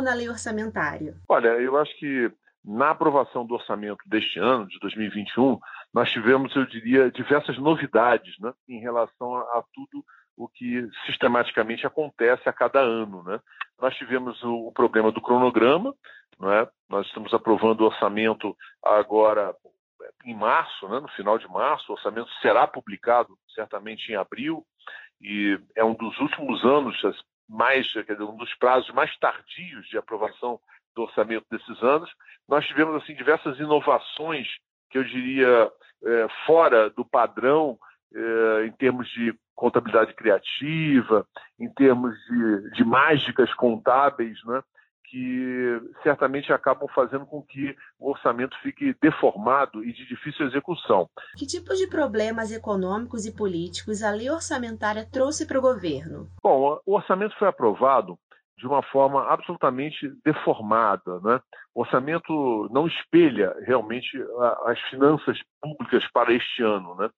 na lei orçamentária? Olha, eu acho que na aprovação do orçamento deste ano, de 2021, nós tivemos, eu diria, diversas novidades né, em relação a, a tudo o que sistematicamente acontece a cada ano. Né? Nós tivemos o, o problema do cronograma, é? nós estamos aprovando o orçamento agora em março, né, no final de março, o orçamento será publicado certamente em abril, e é um dos últimos anos, mais, dizer, um dos prazos mais tardios de aprovação do orçamento desses anos. Nós tivemos assim diversas inovações que eu diria é, fora do padrão é, em termos de contabilidade criativa, em termos de, de mágicas contábeis, né? Que certamente acabam fazendo com que o orçamento fique deformado e de difícil execução. Que tipo de problemas econômicos e políticos a lei orçamentária trouxe para o governo? Bom, o orçamento foi aprovado de uma forma absolutamente deformada. Né? O orçamento não espelha realmente as finanças públicas para este ano. Né?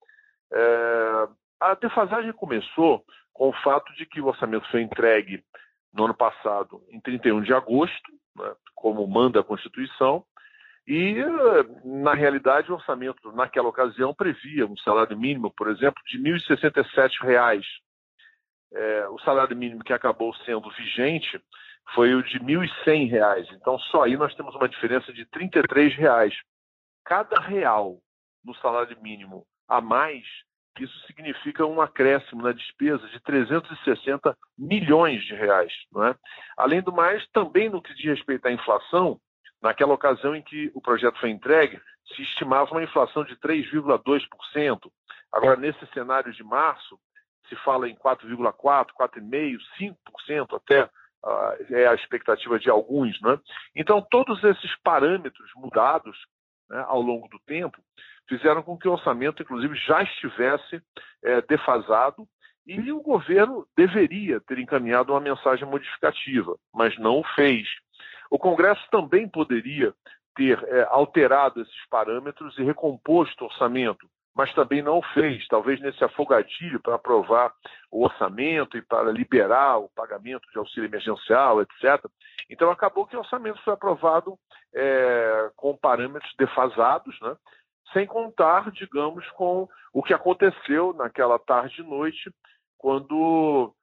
É, a defasagem começou com o fato de que o orçamento foi entregue no ano passado, em 31 de agosto, né, como manda a Constituição, e, na realidade, o orçamento, naquela ocasião, previa um salário mínimo, por exemplo, de R$ 1.067 é, o salário mínimo que acabou sendo vigente foi o de R$ 1.100. Então, só aí nós temos uma diferença de R$ 33. Cada real no salário mínimo a mais, isso significa um acréscimo na despesa de 360 milhões de reais. Não é? Além do mais, também no que diz respeito à inflação, naquela ocasião em que o projeto foi entregue, se estimava uma inflação de 3,2%. Agora, nesse cenário de março, se fala em 4,4%, 4,5%, 5% até, uh, é a expectativa de alguns. Né? Então, todos esses parâmetros mudados né, ao longo do tempo fizeram com que o orçamento, inclusive, já estivesse é, defasado e o governo deveria ter encaminhado uma mensagem modificativa, mas não o fez. O Congresso também poderia ter é, alterado esses parâmetros e recomposto o orçamento, mas também não fez, talvez nesse afogadilho para aprovar o orçamento e para liberar o pagamento de auxílio emergencial, etc. Então acabou que o orçamento foi aprovado é, com parâmetros defasados, né? Sem contar, digamos, com o que aconteceu naquela tarde e noite, quando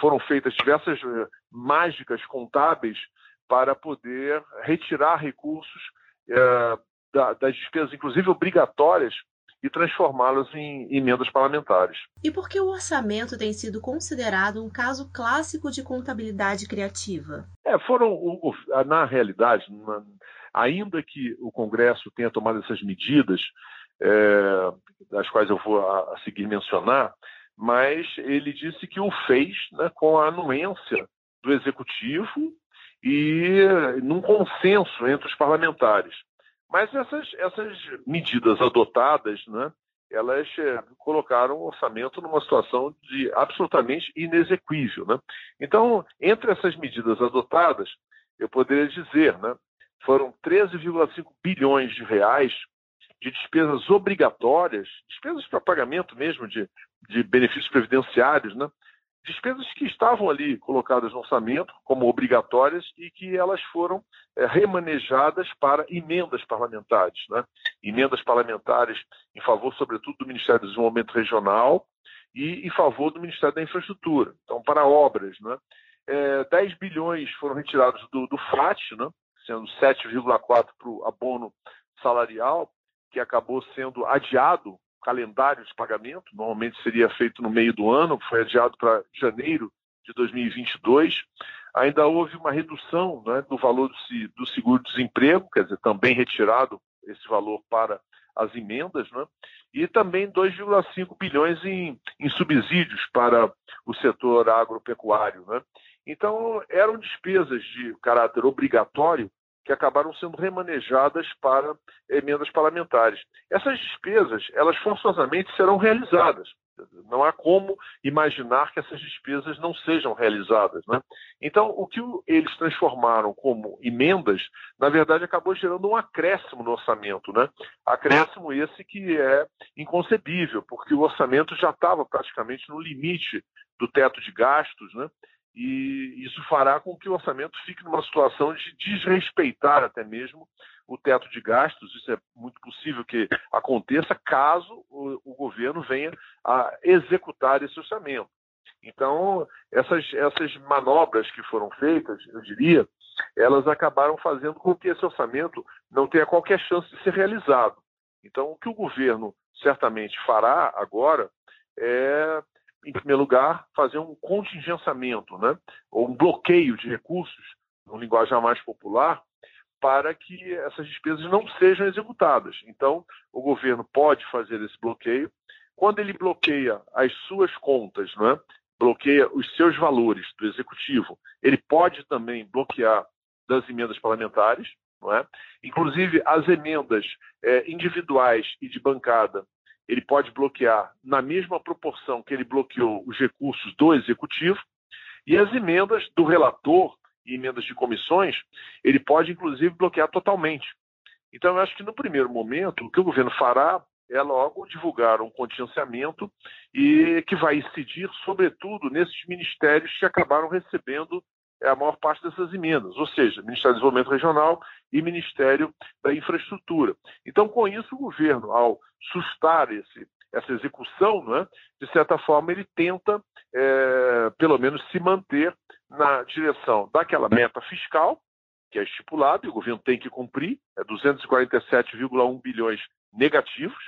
foram feitas diversas eh, mágicas contábeis para poder retirar recursos é, das despesas, inclusive obrigatórias, e transformá-las em emendas parlamentares. E por que o orçamento tem sido considerado um caso clássico de contabilidade criativa? É, foram, na realidade, ainda que o Congresso tenha tomado essas medidas, é, das quais eu vou a, a, seguir mencionar, mas ele disse que o fez né, com a anuência do Executivo e num consenso entre os parlamentares. Mas essas, essas medidas adotadas, né, elas é, colocaram o orçamento numa situação de absolutamente inexequível. Né? Então, entre essas medidas adotadas, eu poderia dizer, né, foram 13,5 bilhões de reais de despesas obrigatórias, despesas para pagamento mesmo de, de benefícios previdenciários, né, despesas que estavam ali colocadas no orçamento como obrigatórias e que elas foram é, remanejadas para emendas parlamentares, né? emendas parlamentares em favor, sobretudo, do Ministério do Desenvolvimento Regional e em favor do Ministério da Infraestrutura. Então, para obras, né? É, 10 bilhões foram retirados do, do FAT, né? Sendo 7,4 para o abono salarial, que acabou sendo adiado calendário de pagamento, normalmente seria feito no meio do ano, foi adiado para janeiro de 2022. Ainda houve uma redução né, do valor do, do seguro-desemprego, quer dizer, também retirado esse valor para as emendas, né? e também 2,5 bilhões em, em, subsídios para o setor agropecuário. Né? Então, eram despesas de caráter obrigatório que acabaram sendo remanejadas para emendas parlamentares. Essas despesas, elas forçosamente serão realizadas. Não há como imaginar que essas despesas não sejam realizadas. Né? Então, o que eles transformaram como emendas, na verdade, acabou gerando um acréscimo no orçamento. Né? Acréscimo esse que é inconcebível, porque o orçamento já estava praticamente no limite do teto de gastos, né? E isso fará com que o orçamento fique numa situação de desrespeitar até mesmo o teto de gastos. Isso é muito possível que aconteça caso o, o governo venha a executar esse orçamento. Então, essas, essas manobras que foram feitas, eu diria, elas acabaram fazendo com que esse orçamento não tenha qualquer chance de ser realizado. Então, o que o governo certamente fará agora é, em primeiro lugar, fazer um contingenciamento, né? ou um bloqueio de recursos, no linguagem mais popular, para que essas despesas não sejam executadas. Então, o governo pode fazer esse bloqueio. Quando ele bloqueia as suas contas, né? bloqueia os seus valores do executivo, ele pode também bloquear das emendas parlamentares, não é? Inclusive as emendas é, individuais e de bancada, ele pode bloquear na mesma proporção que ele bloqueou os recursos do executivo e as emendas do relator e emendas de comissões, ele pode inclusive bloquear totalmente. Então eu acho que no primeiro momento o que o governo fará é logo divulgar um contingenciamento e que vai incidir, sobretudo, nesses ministérios que acabaram recebendo é, a maior parte dessas emendas, ou seja, Ministério do Desenvolvimento Regional e Ministério da Infraestrutura. Então, com isso, o governo, ao sustar esse, essa execução, né, de certa forma, ele tenta, é, pelo menos, se manter na direção daquela meta fiscal, que é estipulada, e o governo tem que cumprir, é 247,1 bilhões negativos,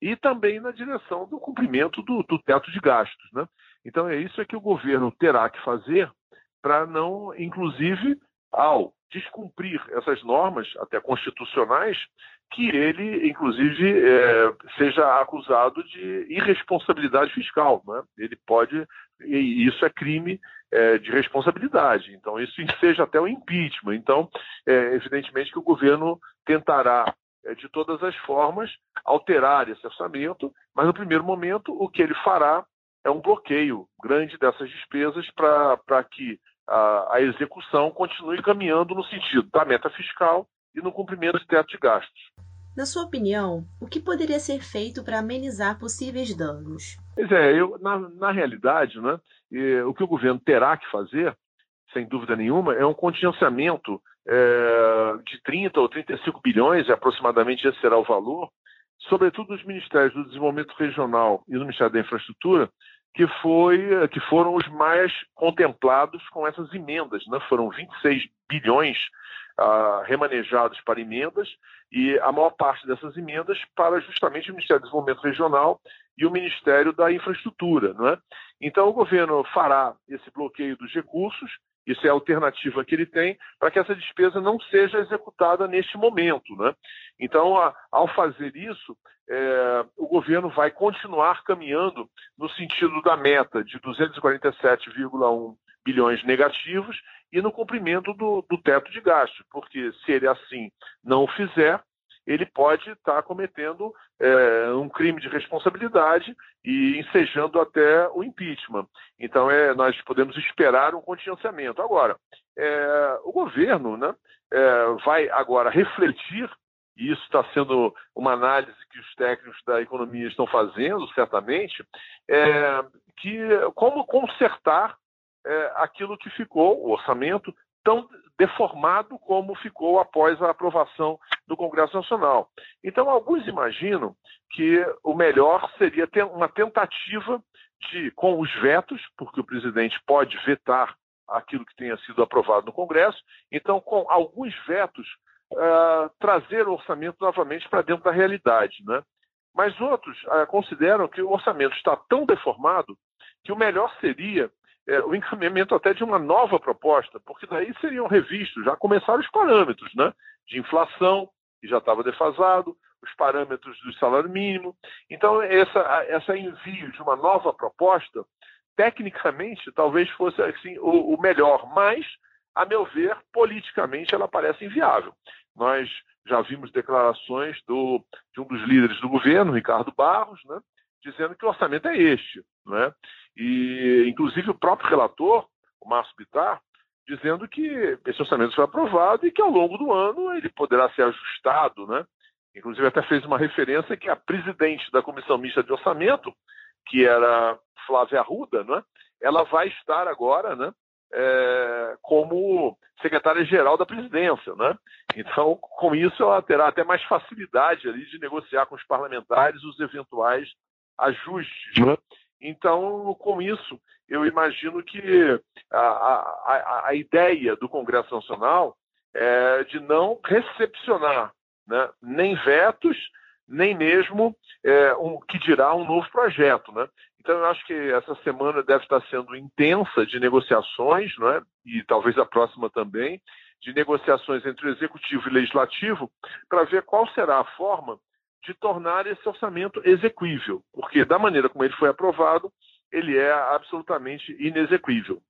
e também na direção do cumprimento do, do teto de gastos. Né? Então é isso é que o governo terá que fazer para não, inclusive, ao descumprir essas normas, até constitucionais, que ele, inclusive, é, seja acusado de irresponsabilidade fiscal. Né? Ele pode, e isso é crime é, de responsabilidade. Então, isso seja até o impeachment. Então, é, evidentemente que o governo tentará é, de todas as formas, alterar esse orçamento, mas no primeiro momento o que ele fará é um bloqueio grande dessas despesas para que a, a, execução continue caminhando no sentido da meta fiscal e no cumprimento do teto de gastos. Na sua opinião, o que poderia ser feito para amenizar possíveis danos? Pois é, eu, na, na realidade, né, o que o governo terá que fazer, sem dúvida nenhuma, é um contingenciamento é, de 30 ou 35 bilhões, aproximadamente esse será o valor, sobretudo dos ministérios do Desenvolvimento Regional e do Ministério da Infraestrutura, que, foi, que foram os mais contemplados com essas emendas. Né? Foram 26 bilhões ah, remanejados para emendas e a maior parte dessas emendas para justamente o Ministério do Desenvolvimento Regional e o Ministério da Infraestrutura. Não é? Então, o governo fará esse bloqueio dos recursos isso é a alternativa que ele tem para que essa despesa não seja executada neste momento. Né? Então, a, ao fazer isso, é, o governo vai continuar caminhando no sentido da meta de 247,1 bilhões negativos e no cumprimento do, do teto de gastos, porque se ele assim não fizer, ele pode estar cometendo é, um crime de responsabilidade e ensejando até o impeachment. Então, é, nós podemos esperar um contingenciamento. Agora, é, o governo né, é, vai agora refletir, e isso está sendo uma análise que os técnicos da economia estão fazendo, certamente, é, que como consertar é, aquilo que ficou, o orçamento, tão deformado como ficou após a aprovação do Congresso Nacional. Então, alguns imaginam que o melhor seria ter uma tentativa de, com os vetos, porque o presidente pode vetar aquilo que tenha sido aprovado no Congresso, então, com alguns vetos, uh, trazer o orçamento novamente para dentro da realidade. Né? Mas outros uh, consideram que o orçamento está tão deformado que o melhor seria é, o encaminhamento até de uma nova proposta, porque daí seriam revistos, já começaram os parâmetros né, de inflação, que já estava defasado, os parâmetros do salário mínimo. Então, essa, essa envio de uma nova proposta, tecnicamente, talvez fosse assim, o, o melhor, mas, a meu ver, politicamente ela parece inviável. Nós já vimos declarações do, de um dos líderes do governo, Ricardo Barros, né, dizendo que o orçamento é este. Né? E, inclusive, o próprio relator, o Márcio Bittar, dizendo que esse orçamento foi aprovado e que ao longo do ano ele poderá ser ajustado. Né? Inclusive, até fez uma referência que a presidente da Comissão Mista de Orçamento, que era Flávia Arruda, né? ela vai estar agora né, é, como secretária-geral da presidência. Né? Então, com isso, ela terá até mais facilidade ali de negociar com os parlamentares os eventuais ajustes. Né? Então, com isso, eu imagino que a, a, a ideia do Congresso Nacional é de não recepcionar né, nem vetos, nem mesmo é, um, que dirá um novo projeto. Né? Então, eu acho que essa semana deve estar sendo intensa de negociações, não é? e talvez a próxima também, de negociações entre o Executivo e o Legislativo, para ver qual será a forma de tornar esse orçamento exequível, porque da maneira como ele foi aprovado, ele é absolutamente inexequível.